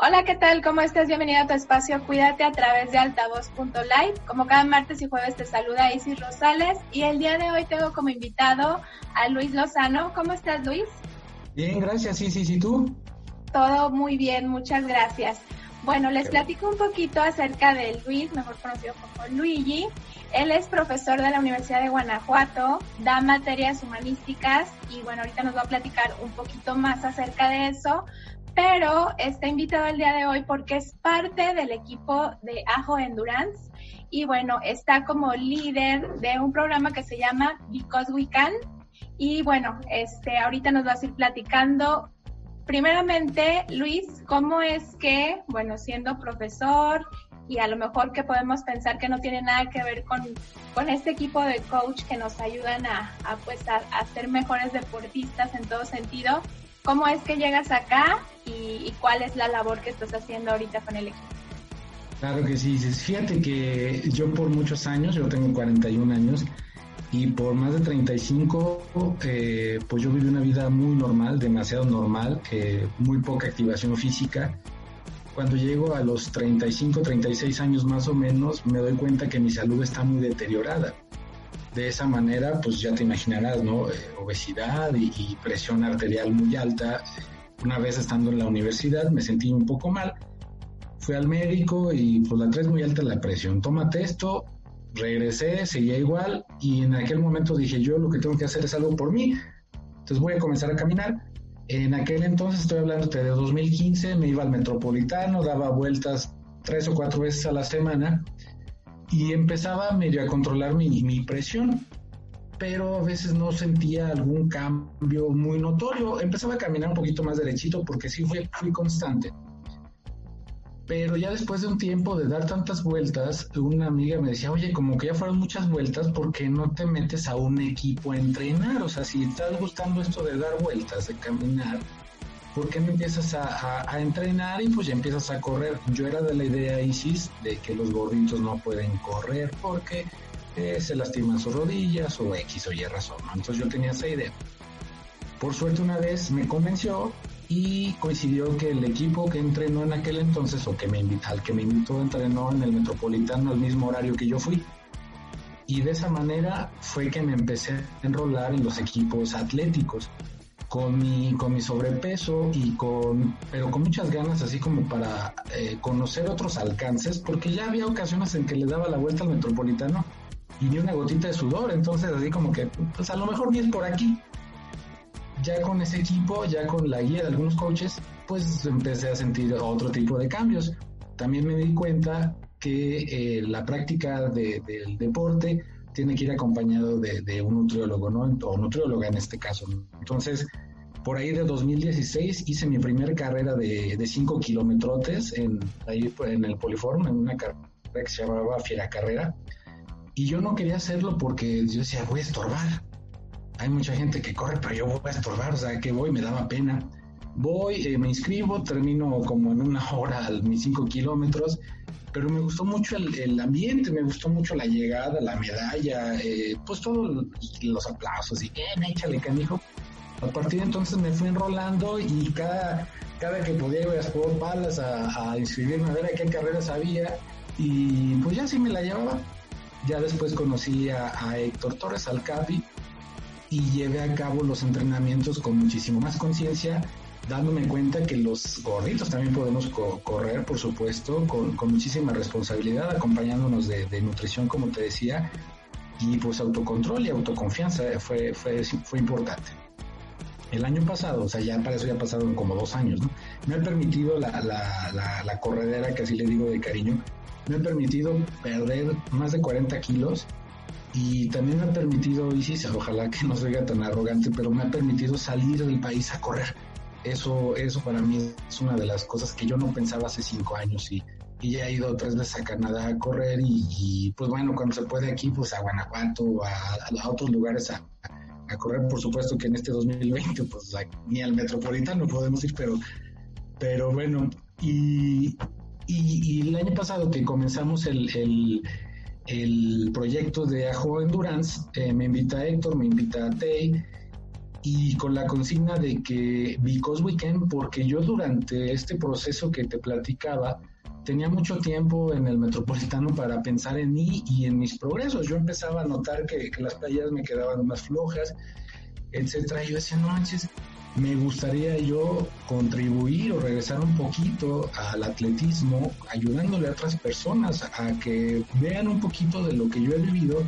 Hola, ¿qué tal? ¿Cómo estás? Bienvenido a tu espacio Cuídate a través de altavoz.live. Como cada martes y jueves te saluda Isis Rosales y el día de hoy tengo como invitado a Luis Lozano. ¿Cómo estás, Luis? Bien, gracias, Isis. ¿Y tú? Todo muy bien, muchas gracias. Bueno, les platico un poquito acerca de Luis, mejor conocido como Luigi. Él es profesor de la Universidad de Guanajuato, da materias humanísticas y bueno, ahorita nos va a platicar un poquito más acerca de eso, pero está invitado el día de hoy porque es parte del equipo de Ajo Endurance y bueno, está como líder de un programa que se llama Because We Can. Y bueno, este ahorita nos va a ir platicando. Primeramente, Luis, ¿cómo es que, bueno, siendo profesor y a lo mejor que podemos pensar que no tiene nada que ver con, con este equipo de coach que nos ayudan a, a pues, a, a, ser mejores deportistas en todo sentido, ¿cómo es que llegas acá y, cuál es la labor que estás haciendo ahorita con el equipo? Claro que sí, fíjate que yo por muchos años, yo tengo 41 años, y por más de 35, eh, pues yo viví una vida muy normal, demasiado normal, eh, muy poca activación física. Cuando llego a los 35, 36 años más o menos, me doy cuenta que mi salud está muy deteriorada. De esa manera, pues ya te imaginarás, ¿no? Eh, obesidad y, presión arterial muy alta. Una vez estando en la universidad me sentí un poco mal. Fui al médico y pues la traes muy alta la presión. Tómate esto, regresé, seguía igual y en aquel momento dije yo lo que tengo que hacer es algo por mí, entonces voy a comenzar a caminar. En aquel entonces, estoy hablando de 2015, me iba al metropolitano, daba vueltas tres o cuatro veces a la semana y empezaba medio a controlar mi, mi presión, pero a veces no sentía algún cambio muy notorio. Empezaba a caminar un poquito más derechito porque sí fui, fui constante pero ya después de un tiempo de dar tantas vueltas, una amiga me decía, oye, como que ya fueron muchas vueltas, ¿por qué no te metes a un equipo a entrenar? O sea, si estás gustando esto de dar vueltas, de caminar, ¿por qué no empiezas a, entrenar y pues ya empiezas a correr? Yo era de la idea, Isis, de que los gorditos no pueden correr porque eh, se lastiman sus rodillas o X o Y razón, Entonces yo tenía esa idea. Por suerte una vez me convenció y coincidió que el equipo que entrenó en aquel entonces o que me al que me invitó entrenó en el Metropolitano al mismo horario que yo fui. Y de esa manera fue que me empecé a enrolar en los equipos atléticos con mi, con mi sobrepeso y con, pero con muchas ganas así como para eh, conocer otros alcances, porque ya había ocasiones en que le daba la vuelta al metropolitano y ni una gotita de sudor, entonces así como que, pues a lo mejor ni es por aquí, ya con ese equipo, ya con la guía de algunos coaches, pues empecé a sentir otro tipo de cambios. También me di cuenta que eh, la práctica del deporte tiene que ir acompañado de, un nutriólogo, ¿no? O nutrióloga en este caso. Entonces, por ahí de 2016 hice mi primera carrera de 5 kilómetros en, ahí en el Poliform, en una carrera que se llamaba Fiera Carrera. Y yo no quería hacerlo porque yo decía, voy a estorbar hay mucha gente que corre, pero yo voy a estorbar, o sea, que voy, me daba pena. Voy, eh, me inscribo, termino como en una hora mis cinco kilómetros, pero me gustó mucho el, ambiente, me gustó mucho la llegada, la medalla, eh, pues todos los aplausos y, eh, échale canijo. A partir de entonces me fui enrolando y cada, cada que podía iba a por balas a, a inscribirme a ver a qué carreras había y pues ya sí me la llevaba. Ya después conocí a, a Héctor Torres Alcapi, y lleve a cabo los entrenamientos con muchísimo más conciencia, dándome cuenta que los gorditos también podemos correr, por supuesto, con, muchísima responsabilidad, acompañándonos de, nutrición, como te decía, y pues autocontrol y autoconfianza fue, fue, fue importante. El año pasado, o sea, ya para eso ya pasaron como dos años, ¿no? Me ha permitido la, la, la, la corredera, que así le digo de cariño, me ha permitido perder más de 40 kilos y también me ha permitido, Isis, ojalá que no sea tan arrogante, pero me ha permitido salir del país a correr. Eso, eso para mí es una de las cosas que yo no pensaba hace cinco años y, ya he ido tres veces a Canadá a correr y, pues bueno, cuando se puede aquí, pues a Guanajuato, a, a otros lugares a, correr, por supuesto que en este 2020, pues ni al metropolitano podemos ir, pero, pero bueno, y, y, el año pasado que comenzamos el, el el proyecto de Ajo Endurance, eh, me invita Héctor, me invita a y con la consigna de que Because Weekend, porque yo durante este proceso que te platicaba, tenía mucho tiempo en el metropolitano para pensar en mí y en mis progresos. Yo empezaba a notar que, las playas me quedaban más flojas, etcétera. Y yo decía, no manches, me gustaría yo contribuir o regresar un poquito al atletismo, ayudándole a otras personas a que vean un poquito de lo que yo he vivido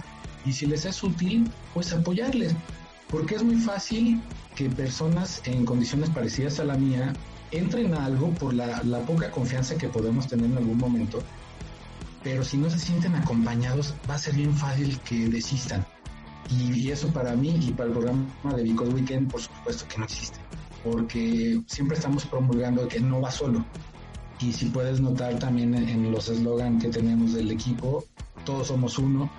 y si les es útil, pues apoyarles. Porque es muy fácil que personas en condiciones parecidas a la mía entren a algo por la, poca confianza que podemos tener en algún momento, pero si no se sienten acompañados va a ser bien fácil que desistan. Y, eso para mí y para el programa de Because Weekend, por supuesto que no existe, porque siempre estamos promulgando que no va solo. Y si puedes notar también en, los eslogans que tenemos del equipo, todos somos uno,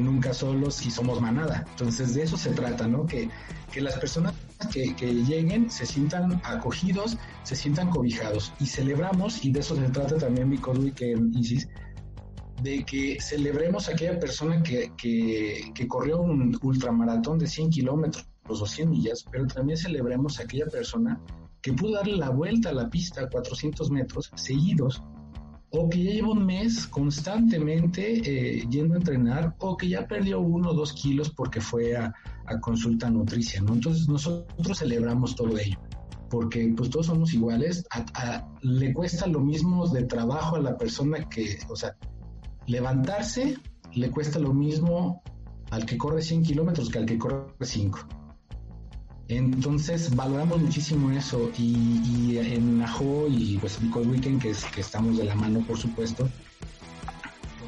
nunca solos y somos manada. Entonces de eso se trata, ¿no? Que, que las personas que, que, lleguen se sientan acogidos, se sientan cobijados. Y celebramos, y de eso se trata también mi que Isis, de que celebremos a aquella persona que, que, que corrió un ultramaratón de 100 kilómetros o 100 millas, pero también celebremos a aquella persona que pudo darle la vuelta a la pista a 400 metros seguidos o que ya lleva un mes constantemente eh, yendo a entrenar, o que ya perdió uno o dos kilos porque fue a, consulta nutricia, ¿no? Entonces nosotros celebramos todo ello, porque pues todos somos iguales, le cuesta lo mismo de trabajo a la persona que, o sea, levantarse le cuesta lo mismo al que corre 100 kilómetros que al que corre 5. Entonces valoramos muchísimo eso y, en Ajo y pues Because Weekend, que, es, que estamos de la mano por supuesto,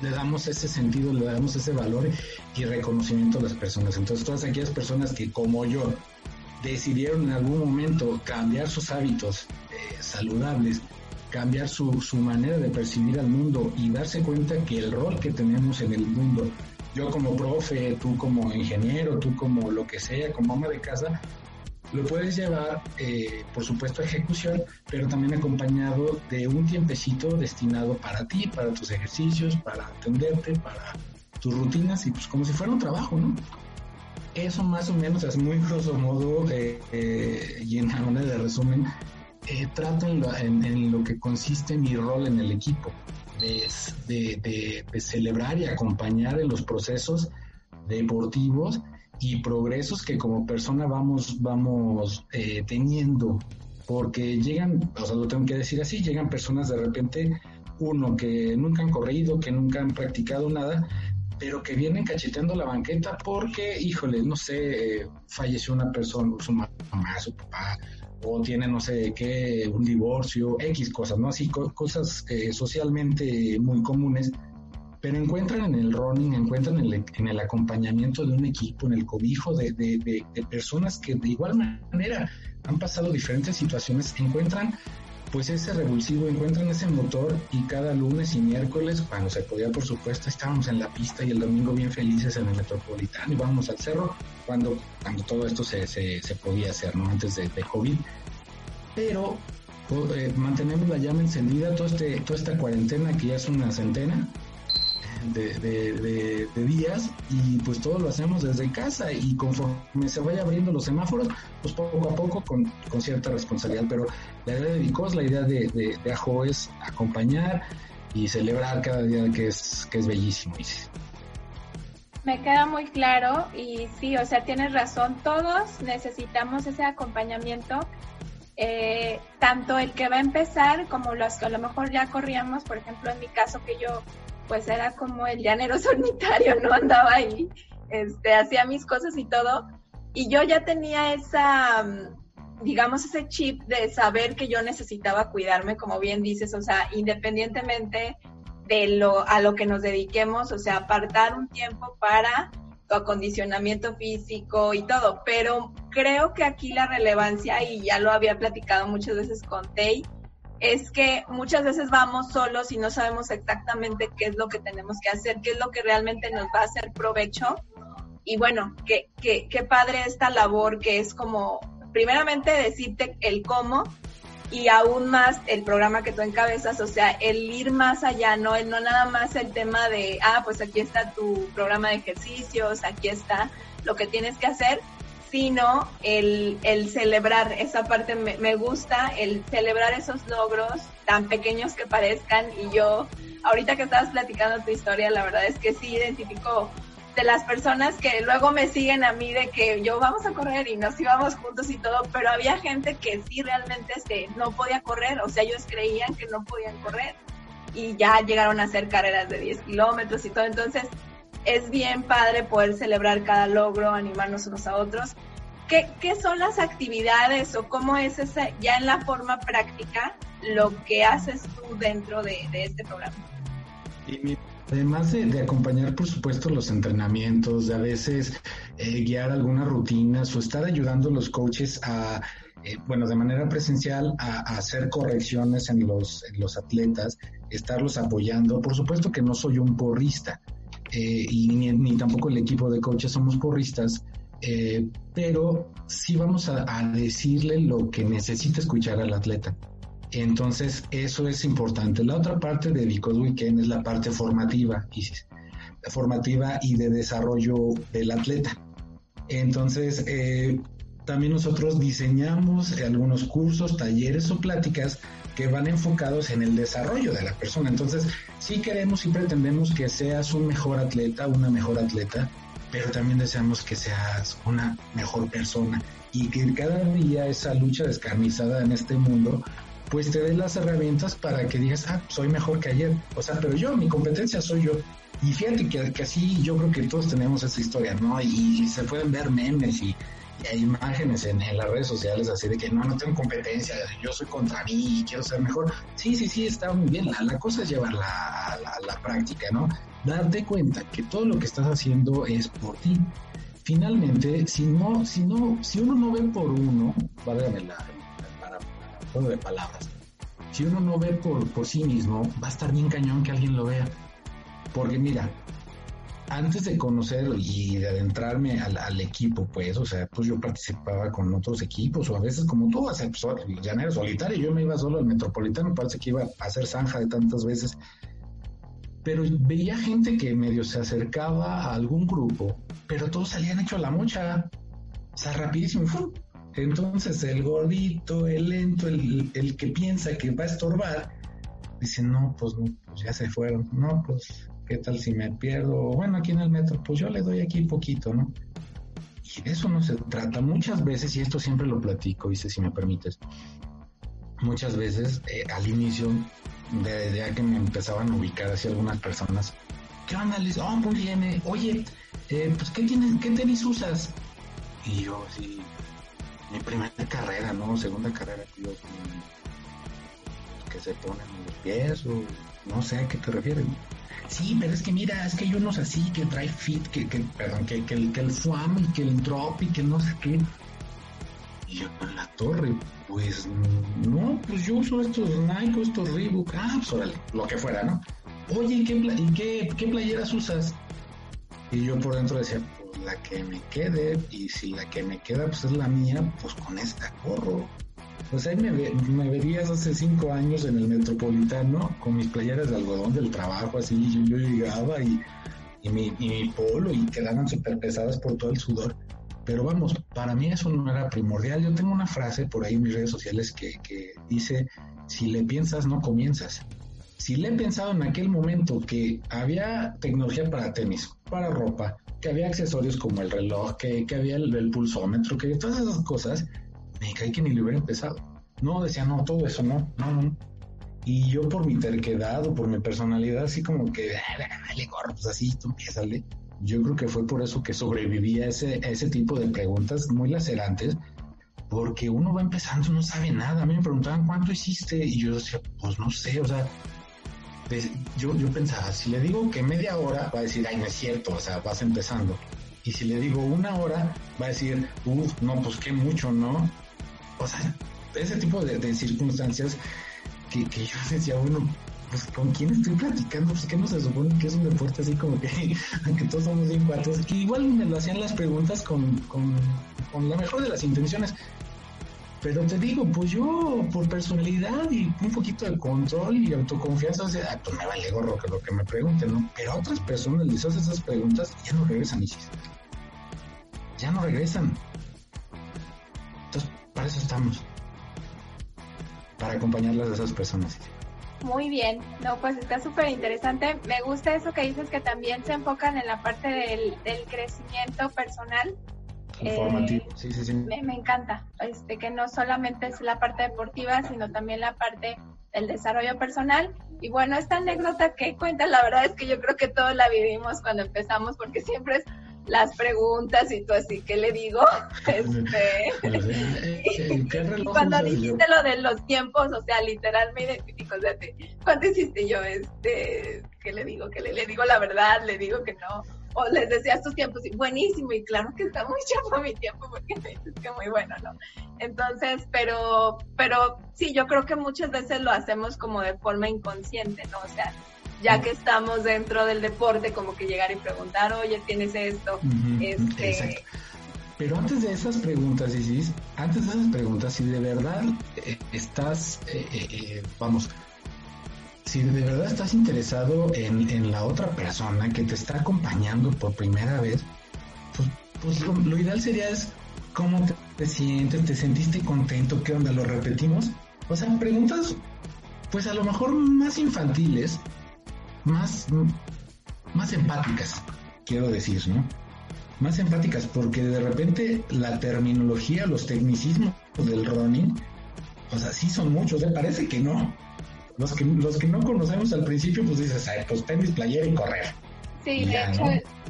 le damos ese sentido, le damos ese valor y reconocimiento a las personas. Entonces todas aquellas personas que como yo decidieron en algún momento cambiar sus hábitos eh, saludables, cambiar su, su manera de percibir al mundo y darse cuenta que el rol que tenemos en el mundo yo como profe, tú como ingeniero, tú como lo que sea, como ama de casa, lo puedes llevar, eh, por supuesto, a ejecución, pero también acompañado de un tiempecito destinado para ti, para tus ejercicios, para atenderte, para tus rutinas y pues como si fuera un trabajo, ¿no? Eso más o menos es muy grosso modo eh, eh, y en una de resumen, trato en lo, que consiste mi rol en el equipo, de celebrar y acompañar en los procesos deportivos y progresos que como persona vamos, vamos eh, teniendo. Porque llegan, o sea, lo tengo que decir así, llegan personas de repente, uno que nunca han corrido, que nunca han practicado nada, pero que vienen cacheteando la banqueta porque, híjole, no sé, falleció una persona, su mamá, su papá, o tiene no sé qué, un divorcio, X cosas, ¿no? Así cosas eh, socialmente muy comunes pero encuentran en el running, encuentran en el, en el acompañamiento de un equipo, en el cobijo de, de, personas que de igual manera han pasado diferentes situaciones, encuentran pues ese revulsivo, encuentran ese motor y cada lunes y miércoles, cuando se podía por supuesto, estábamos en la pista y el domingo bien felices en el metropolitano y vamos al cerro cuando, cuando todo esto se, se, se podía hacer, ¿no? Antes de, de COVID. Pero eh, mantenemos la llama encendida todo este, toda esta cuarentena que ya es una centena de, días y pues todo lo hacemos desde casa y conforme se vaya abriendo los semáforos, pues poco a poco con, cierta responsabilidad. Pero la idea de Vicos, la idea de, de, Ajo es acompañar y celebrar cada día que es, que es bellísimo. Me queda muy claro y sí, o sea, tienes razón, todos necesitamos ese acompañamiento eh, tanto el que va a empezar como los que a lo mejor ya corríamos, por ejemplo, en mi caso que yo pues era como el llanero solitario, ¿no? Andaba ahí, este, hacía mis cosas y todo. Y yo ya tenía esa, mm, digamos, ese chip de saber que yo necesitaba cuidarme, como bien dices, o sea, independientemente de lo a lo que nos dediquemos, o sea, apartar un tiempo para tu acondicionamiento físico y todo, pero creo que aquí la relevancia, y ya lo había platicado muchas veces con Tay, es que muchas veces vamos solos y no sabemos exactamente qué es lo que tenemos que hacer, qué es lo que realmente nos va a hacer provecho. Y bueno, qué, qué, qué padre esta labor que es como, primeramente decirte el cómo y aún más el programa que tú encabezas, o sea, el ir más allá, no, no nada más el tema de, ah, pues aquí está tu programa de ejercicios, aquí está lo que tienes que hacer, sino el, el celebrar esa parte. Me, me, gusta, el celebrar esos logros tan pequeños que parezcan. Y yo, ahorita que estabas platicando tu historia, la verdad es que sí identifico de las personas que luego me siguen a mí de que yo vamos a correr y nos íbamos juntos y todo, pero había gente que sí realmente no podía correr, o sea, ellos creían que no podían correr y ya llegaron a hacer carreras de 10 kilómetros y todo, entonces es bien padre poder celebrar cada logro, animarnos unos a otros. ¿Qué, qué son las actividades o cómo es esa, ya en la forma práctica lo que haces tú dentro de, de este programa? Además de, acompañar, por supuesto, los entrenamientos, de a veces eh, guiar algunas rutinas o estar ayudando a los coaches a, eh, bueno, de manera presencial a, hacer correcciones en los, en los atletas, estarlos apoyando. Por supuesto que no soy un porrista eh, y ni, tampoco el equipo de coaches somos porristas, pero sí vamos a, decirle lo que necesita escuchar al atleta. Entonces, eso es importante. La otra parte de Because Weekend es la parte formativa, formativa y de desarrollo del atleta. Entonces, eh, también nosotros diseñamos algunos cursos, talleres o pláticas que van enfocados en el desarrollo de la persona. Entonces, sí queremos y pretendemos que seas un mejor atleta, una mejor atleta, pero también deseamos que seas una mejor persona y que cada día esa lucha descarnizada en este mundo pues te den las herramientas para que digas, ah, soy mejor que ayer. O sea, pero yo, mi competencia soy yo. Y fíjate que, así yo creo que todos tenemos esa historia, ¿no? Y, se pueden ver memes y, hay imágenes en, las redes sociales así de que no, no tengo competencia, yo soy contra mí y quiero ser mejor. Sí, sí, sí, está muy bien. La, cosa es llevarla a la, práctica, ¿no? Darte cuenta que todo lo que estás haciendo es por ti. Finalmente, si no, si no, si uno no ve por uno, válgame la, de palabras. Si uno no ve por, por sí mismo, va a estar bien cañón que alguien lo vea. Porque mira, antes de conocer y de adentrarme al, equipo, pues, o sea, pues yo participaba con otros equipos, o a veces como tú, hacer pues, llanero solitario, yo me iba solo al metropolitano, parece que iba a hacer zanja de tantas veces, pero veía gente que medio se acercaba a algún grupo, pero todos salían hecho la mocha, o sea, rapidísimo, entonces el gordito, el lento, el, que piensa que va a estorbar, dice, no, pues, pues ya se fueron. No, pues, ¿qué tal si me pierdo? Bueno, aquí en el metro, pues yo le doy aquí poquito, ¿no? Y de eso no se trata. Muchas veces, y esto siempre lo platico, dice, si me permites, muchas veces eh, al inicio, de que me empezaban a ubicar así algunas personas, ¿qué onda? Les, oh, muy bien, eh. oye, eh, pues, ¿qué, tienes, ¿qué tenis usas? Y yo, sí, mi primera carrera, ¿no? Segunda carrera se ponen en los pies o no sé a qué te refieres. Sí, pero es que mira, es que hay unos así que trae fit, que, que perdón, que, que, el, que el y que el drop y que no sé qué. Y yo en la torre, pues no, pues yo uso estos Nike, estos Reebok, ah, pues órale, lo que fuera, ¿no? Oye, ¿y qué, qué, qué playeras usas? Y yo por dentro decía, la que me quede, y si la que me queda pues es la mía, pues con esta corro. Pues ahí me, me verías hace cinco años en el Metropolitano con mis playeras de algodón del trabajo, así yo, yo llegaba y, y, mi, y mi polo y quedaban súper pesadas por todo el sudor. Pero vamos, para mí eso no era primordial. Yo tengo una frase por ahí en mis redes sociales que, que dice, si le piensas, no comienzas. Si le he pensado en aquel momento que había tecnología para tenis, para ropa, que había accesorios como el reloj, que, había el, pulsómetro, que todas esas cosas, me caí que ni le hubiera empezado. No, decía, no, todo eso no, no, no. Y yo por mi terquedad o por mi personalidad, así como que, dale, gorro, pues así, tú empiezale. Yo creo que fue por eso que sobreviví a ese, a ese tipo de preguntas muy lacerantes, porque uno va empezando, no sabe nada. A mí me preguntaban, ¿cuánto hiciste? Y yo decía, pues no sé, o sea, yo, yo pensaba, si le digo que media hora, va a decir, ay, no es cierto, o sea, vas empezando. Y si le digo una hora, va a decir, uff, no, pues qué mucho, ¿no? O sea, ese tipo de, circunstancias que, que, yo decía, bueno, pues con quién estoy platicando, pues que no se supone que es un deporte así como que, aunque todos somos bien cuates, que igual me lo hacían las preguntas con, con, con la mejor de las intenciones, pero te digo, pues yo por personalidad y un poquito de control y autoconfianza, o sea, pues me vale gorro que lo que me pregunten, ¿no? Pero otras personas les haces esas preguntas y ya no regresan, Ya no regresan. Eso estamos. Para acompañarlas a esas personas. Muy bien, no, pues está súper interesante. Me gusta eso que dices que también se enfocan en la parte del, crecimiento personal. Informativo, eh, sí, sí, sí. Me, me, encanta, este, que no solamente es la parte deportiva, sino también la parte del desarrollo personal. Y bueno, esta anécdota que cuenta, la verdad es que yo creo que todos la vivimos cuando empezamos, porque siempre es las preguntas y tú así, ¿qué le digo? Este, y, cuando dijiste lo de los tiempos, o sea, literal me identifico, o sea, ¿cuánto hiciste yo? Este, ¿qué le digo? ¿Qué le, le digo la verdad? ¿Le digo que no? o les decías tus tiempos, y buenísimo, y claro que está muy chapo mi tiempo, porque dices que muy bueno, ¿no? Entonces, pero, pero sí, yo creo que muchas veces lo hacemos como de forma inconsciente, ¿no? O sea, ya que estamos dentro del deporte, como que llegar y preguntar, oye, ¿tienes esto? este... Pero antes de esas preguntas, Isis, antes de esas preguntas, si de verdad eh, estás, eh, eh, vamos, si de verdad estás interesado en, la otra persona que te está acompañando por primera vez, pues, pues lo, ideal sería es cómo te, te, sientes, te sentiste contento, qué onda, lo repetimos. O sea, preguntas, pues a lo mejor más infantiles, más, más empáticas, quiero decir, ¿no? Más empáticas, porque de repente la terminología, los tecnicismos del running, o sea, sí son muchos, ¿eh? parece que no. Los que, los que no conocemos al principio, pues dices, ay, pues tenis, playera y correr. Sí, de, hecho,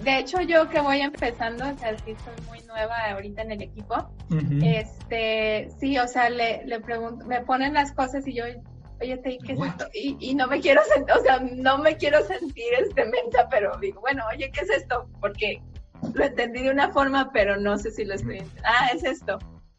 de hecho yo que voy empezando, o sea, sí soy muy nueva ahorita en el equipo, este, sí, o sea, le, le pregunto, me ponen las cosas y yo, oye, ¿qué es esto? Y, y, no me quiero sentir, o sea, no me quiero sentir este mensa, pero digo, bueno, oye, ¿qué es esto? Porque lo entendí de una forma, pero no sé si lo estoy Ah, es esto.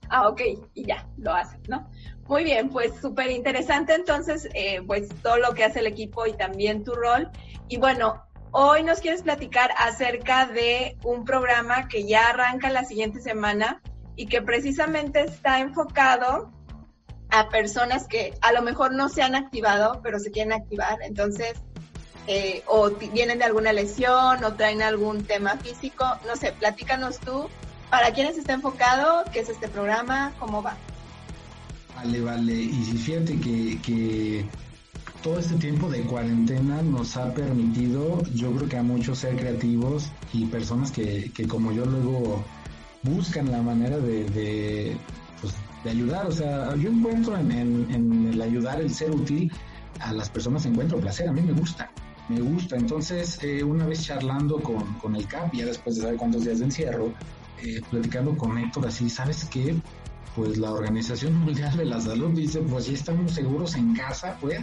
Ah, ok, y ya, lo haces, ¿no? Muy bien, pues súper interesante entonces, eh, pues todo lo que hace el equipo y también tu rol. Y bueno, hoy nos quieres platicar acerca de un programa que ya arranca la siguiente semana y que precisamente está enfocado a personas que a lo mejor no se han activado, pero se quieren activar. Entonces, eh, o vienen de alguna lesión o traen algún tema físico. No sé, platícanos tú. ¿Para quiénes está enfocado? ¿Qué es este programa? ¿Cómo va? Vale, vale. Y si fíjate que, que todo este tiempo de cuarentena nos ha permitido, yo creo que a muchos ser creativos y personas que, que como yo luego buscan la manera de, pues, de ayudar. O sea, yo encuentro en, en, el ayudar, el ser útil a las personas, encuentro placer. A mí me gusta, me gusta. Entonces, eh, una vez charlando con, con el CAP, ya después de saber cuántos días de encierro, eh, platicando con Héctor así, ¿sabes qué? Pues la Organización Mundial de la Salud dice, pues ya estamos seguros en casa, pues.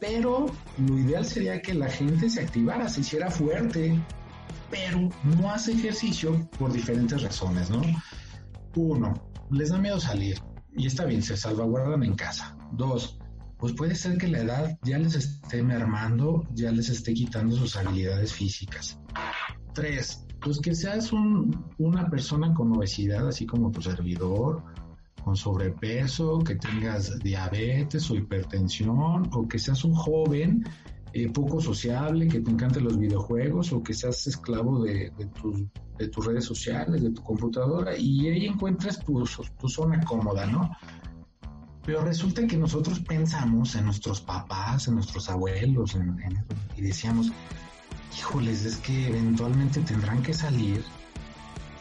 Pero lo ideal sería que la gente se activara, se hiciera fuerte, pero no hace ejercicio por diferentes razones, ¿no? Uno, les da miedo salir y está bien, se salvaguardan en casa. Dos, pues puede ser que la edad ya les esté mermando, ya les esté quitando sus habilidades físicas. Tres, pues que seas una persona con obesidad, así como tu servidor, con sobrepeso, que tengas diabetes o hipertensión, o que seas un joven eh, poco sociable, que te encanten los videojuegos, o que seas esclavo de, tus, de tus redes sociales, de tu computadora, y ahí encuentres tu, tu zona cómoda, ¿no? Pero resulta que nosotros pensamos en nuestros papás, en nuestros abuelos, y decíamos, híjoles, es que eventualmente tendrán que salir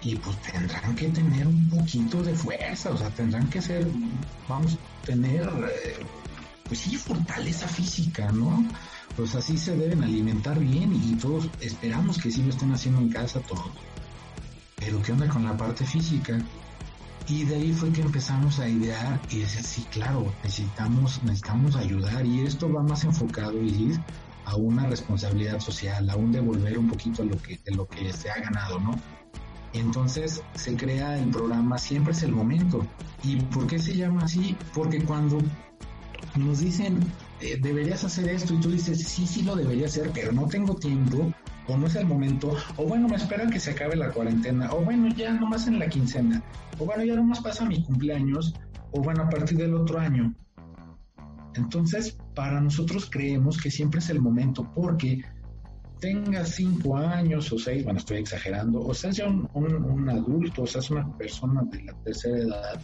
y pues tendrán que tener un poquito de fuerza, o sea, tendrán que ser, vamos, tener, eh, pues sí, fortaleza física, ¿no? Pues así se deben alimentar bien y todos esperamos que sí lo estén haciendo en casa todos. Pero ¿qué onda con la parte física? Y de ahí fue que empezamos a idear y decir, sí, claro, necesitamos, necesitamos ayudar y esto va más enfocado, a una responsabilidad social, a un devolver un poquito lo que, de lo que se ha ganado, ¿no? Entonces se crea el programa Siempre es el momento. ¿Y por qué se llama así? Porque cuando nos dicen eh, deberías hacer esto y tú dices sí, sí lo debería hacer, pero no tengo tiempo, o no es el momento, o bueno, me esperan que se acabe la cuarentena, o bueno, ya nomás en la quincena, o bueno, ya nomás pasa mi cumpleaños, o bueno, a partir del otro año. Entonces, para nosotros creemos que siempre es el momento porque tengas cinco años o seis, bueno, estoy exagerando, o seas ya un, adulto, o seas una persona de la tercera edad,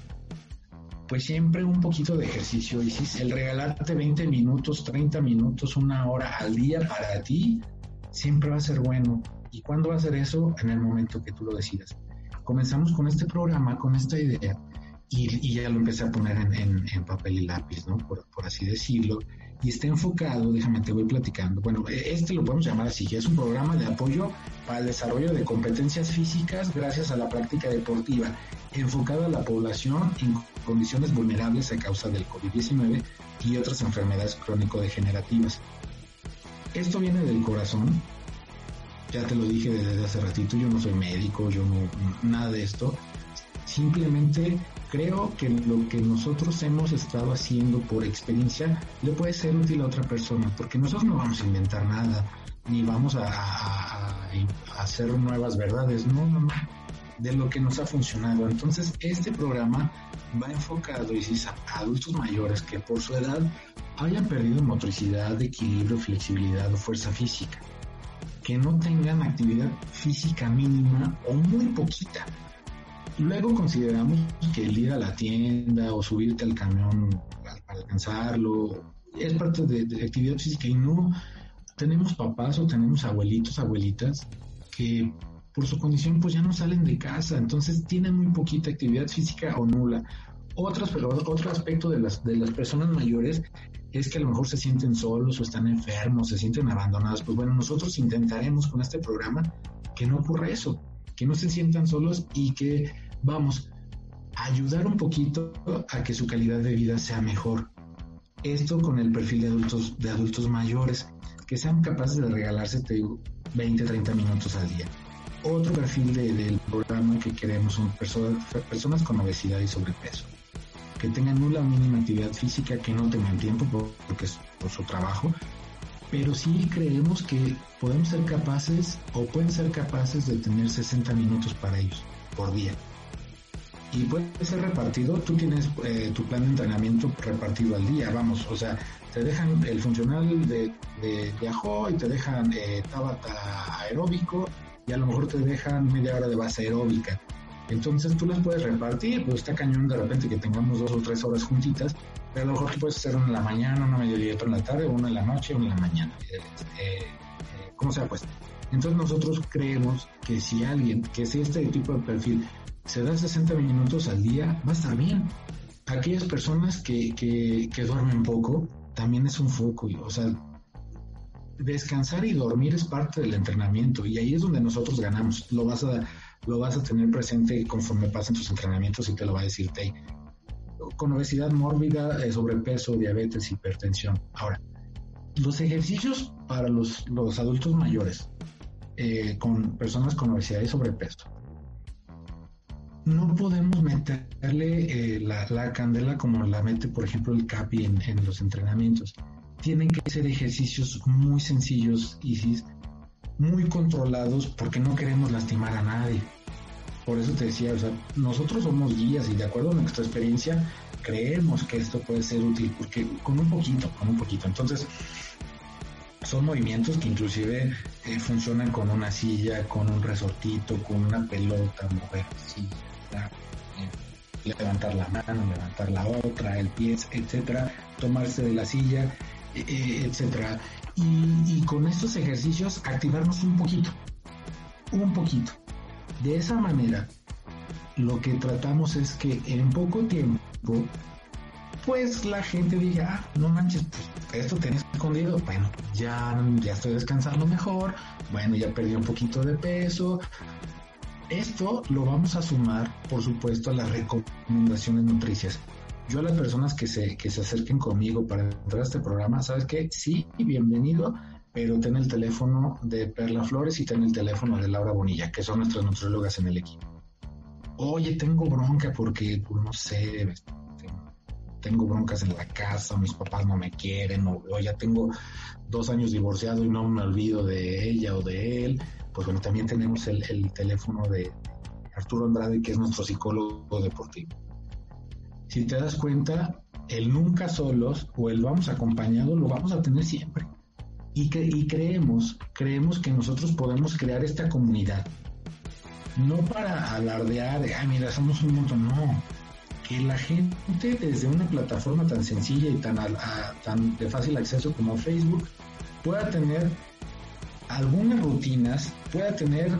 pues siempre un poquito de ejercicio, y si el regalarte 20 minutos, 30 minutos, una hora al día para ti, siempre va a ser bueno. ¿Y cuándo va a ser eso? En el momento que tú lo decidas. Comenzamos con este programa, con esta idea, y, ya lo empecé a poner en, papel y lápiz, ¿no? Por, así decirlo. Y está enfocado, déjame, te voy platicando. Bueno, e, este lo podemos llamar así, que es un programa de apoyo para el desarrollo de competencias físicas gracias a la práctica deportiva, enfocado a la población en condiciones vulnerables a causa del COVID-19 y otras enfermedades crónico-degenerativas. Esto viene del corazón, ya te lo dije desde hace ratito, yo no soy médico, yo no, nada de esto. Simplemente creo que lo que nosotros hemos estado haciendo por experiencia le puede ser útil a otra persona, porque nosotros no vamos a inventar nada, ni vamos a, hacer nuevas verdades, no, no, de lo que nos ha funcionado. Entonces, este programa va enfocado y si a adultos mayores que por su edad hayan perdido motricidad, equilibrio, flexibilidad o fuerza física, que no tengan actividad física mínima o muy poquita Luego consideramos que el ir a la tienda o subirte al camión para alcanzarlo es parte de, actividad física y no tenemos papás o tenemos abuelitos, abuelitas que por su condición pues ya no salen de casa, entonces tienen muy poquita actividad física o nula. Otros, pero otro aspecto de las, de las personas mayores es que a lo mejor se sienten solos o están enfermos, se sienten abandonados. Pues bueno, nosotros intentaremos con este programa que no ocurra eso, que no se sientan solos y que vamos a ayudar un poquito a que su calidad de vida sea mejor. Esto con el perfil de adultos, de adultos mayores, que sean capaces de regalarse 20, 30 minutos al día. Otro perfil del programa que queremos son personas, personas con obesidad y sobrepeso, que tengan nula mínima actividad física, que no tengan tiempo porque es por su trabajo, pero sí creemos que podemos ser capaces o pueden ser capaces de tener 60 minutos para ellos por día y puede ser repartido. Tú tienes eh, tu plan de entrenamiento repartido al día, vamos, o sea, te dejan el funcional de, de, y te dejan eh, Tabata aeróbico y a lo mejor te dejan media hora de base aeróbica. Entonces tú las puedes repartir, pues está cañón de repente que tengamos dos o tres horas juntitas, pero a lo mejor tú puedes hacer una en la mañana, una mediodía, otra en la tarde, una en la noche, una en la mañana, eh, eh, como sea pues. Entonces nosotros creemos que si alguien, que si este tipo de perfil se da 60 minutos al día, va a estar bien. Aquellas personas que, que, duermen poco, también es un foco, o sea, descansar y dormir es parte del entrenamiento y ahí es donde nosotros ganamos. Lo vas a, lo vas a tener presente conforme pasen tus entrenamientos y te lo va a decir Tay. Con obesidad mórbida, eh, sobrepeso, diabetes, hipertensión. Ahora, los ejercicios para los, los adultos mayores eh, con personas con obesidad y sobrepeso no podemos meterle eh, la, candela como la mete, por ejemplo, el CAPI en, los entrenamientos. Tienen que ser ejercicios muy sencillos y muy controlados porque no queremos lastimar a nadie. Por eso te decía, o sea, nosotros somos guías y de acuerdo a nuestra experiencia creemos que esto puede ser útil porque con un poquito, con un poquito. Entonces, son movimientos que inclusive eh, funcionan con una silla, con un resortito, con una pelota, mover así eh, levantar la mano, levantar la otra, el pie, etcétera, tomarse de la silla, eh, eh, etcétera. Y, con estos ejercicios activarnos un poquito, un poquito. De esa manera, lo que tratamos es que en poco tiempo, pues la gente diga, ah, no manches, pues esto tenés escondido, bueno, ya, ya estoy descansando mejor, bueno, ya perdí un poquito de peso, esto lo vamos a sumar, por supuesto, a las recomendaciones nutricias. Yo a las personas que se, que se acerquen conmigo para entrar a este programa, ¿sabes qué? Sí, bienvenido, pero ten el teléfono de Perla Flores y ten el teléfono de Laura Bonilla, que son nuestras nutriólogas en el equipo. Oye, tengo bronca porque, pues, no sé, tengo broncas en la casa, mis papás no me quieren, o, o ya tengo dos años divorciado y no me olvido de ella o de él pues bueno, también tenemos el, teléfono de Arturo Andrade, que es nuestro psicólogo deportivo. Si te das cuenta, el nunca solos o el vamos acompañados lo vamos a tener siempre. Y, que, y creemos, creemos que nosotros podemos crear esta comunidad. No para alardear de, ay, mira, somos un montón, no. que la gente desde una plataforma tan sencilla y tan, tan de fácil acceso como Facebook pueda tener algunas rutinas, pueda tener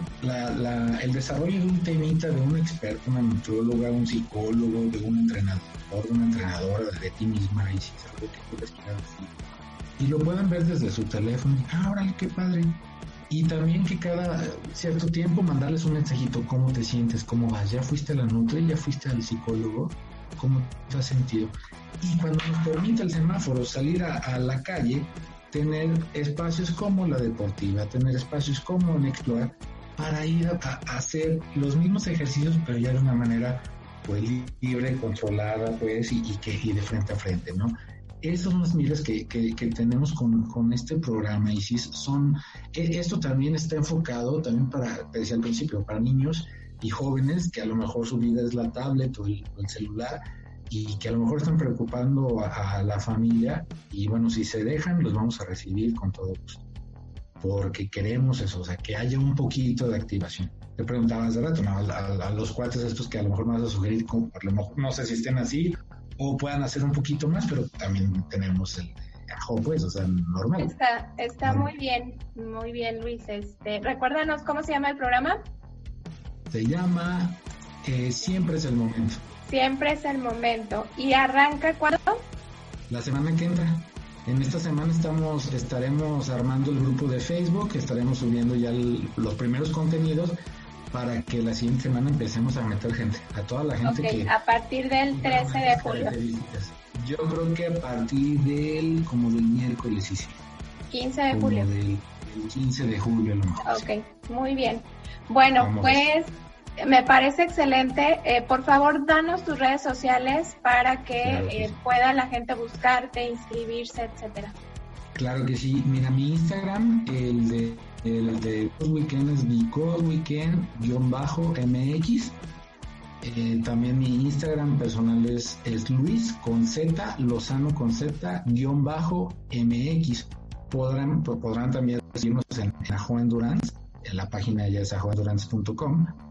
el desarrollo de un temita de un experto, una nutrióloga, un psicólogo, de un entrenador, de una entrenadora de ti misma, y si es algo que quieres Y lo puedan ver desde su teléfono. Ah, órale, qué padre. Y también que cada cierto tiempo mandarles un mensajito, cómo te sientes, cómo vas, ya fuiste a la nutri, ya fuiste al psicólogo, cómo te has sentido. Y cuando nos permite el semáforo salir a la calle, tener espacios como la deportiva, tener espacios como Nextdoor para ir a, hacer los mismos ejercicios, pero ya de una manera pues libre, controlada, pues, y, que y de frente a frente, ¿no? Esos son las miras que, que, tenemos con, con, este programa, Isis, son, e, esto también está enfocado también para, te decía al principio, para niños y jóvenes que a lo mejor su vida es la tablet o el celular, y que a lo mejor están preocupando a, la familia y bueno, si se dejan, los vamos a recibir con todo gusto, porque queremos eso, o sea, que haya un poquito de activación. Te preguntaba hace rato, ¿no? a, los cuates estos que a lo mejor me vas a sugerir, como, a lo mejor, no sé si estén así o puedan hacer un poquito más, pero también tenemos el ajo, pues, o sea, normal. Está, está muy bien, muy bien, Luis. Este, recuérdanos cómo se llama el programa. Se llama eh, Siempre es el momento. Siempre es el momento. ¿Y arranca cuándo? La semana que entra. En esta semana estamos, estaremos armando el grupo de Facebook, estaremos subiendo ya los primeros contenidos para que la siguiente semana empecemos a meter gente, a toda la gente que... A partir del 13 de julio. Yo creo que a partir del, como del miércoles, sí, sí. 15 de julio. Del, 15 de julio, lo mejor. Ok, muy bien. Bueno, pues me parece excelente. Eh, por favor, danos tus redes sociales para que eh, pueda la gente buscarte, inscribirse, etcétera. Claro que sí. Mira, mi Instagram, el de el de Weekend es mi Weekend-mx. Eh, también mi Instagram personal es, es Luis con Z, Lozano con Z, guion bajo MX. Podrán, podrán también seguirnos en, en Ajo Endurance, en la página ya es ajoendurance.com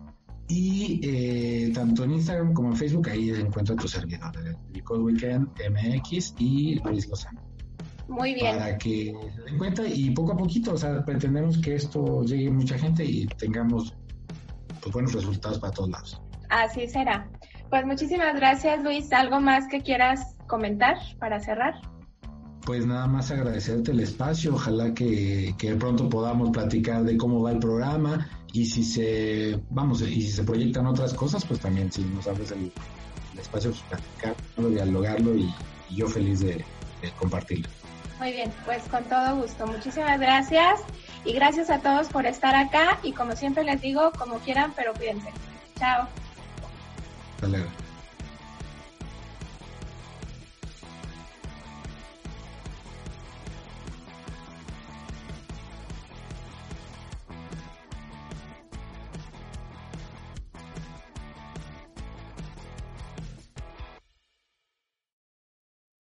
y eh, tanto en Instagram como en Facebook, ahí encuentro tu servidor, Code Weekend MX y Luis Lozano. Muy bien. Para que se den cuenta y poco a poquito, o sea, pretendemos que esto llegue a mucha gente y tengamos pues, buenos resultados para todos lados. Así será. Pues muchísimas gracias, Luis. ¿Algo más que quieras comentar para cerrar? Pues nada más agradecerte el espacio. Ojalá que, que pronto podamos platicar de cómo va el programa y si se, vamos, y si se proyectan otras cosas, pues también si nos abres el, espacio, pues platicarlo, dialogarlo y, yo feliz de, compartirlo. Muy bien, pues con todo gusto. Muchísimas gracias y gracias a todos por estar acá y como siempre les digo, como quieran, pero cuídense. Chao. Hasta luego.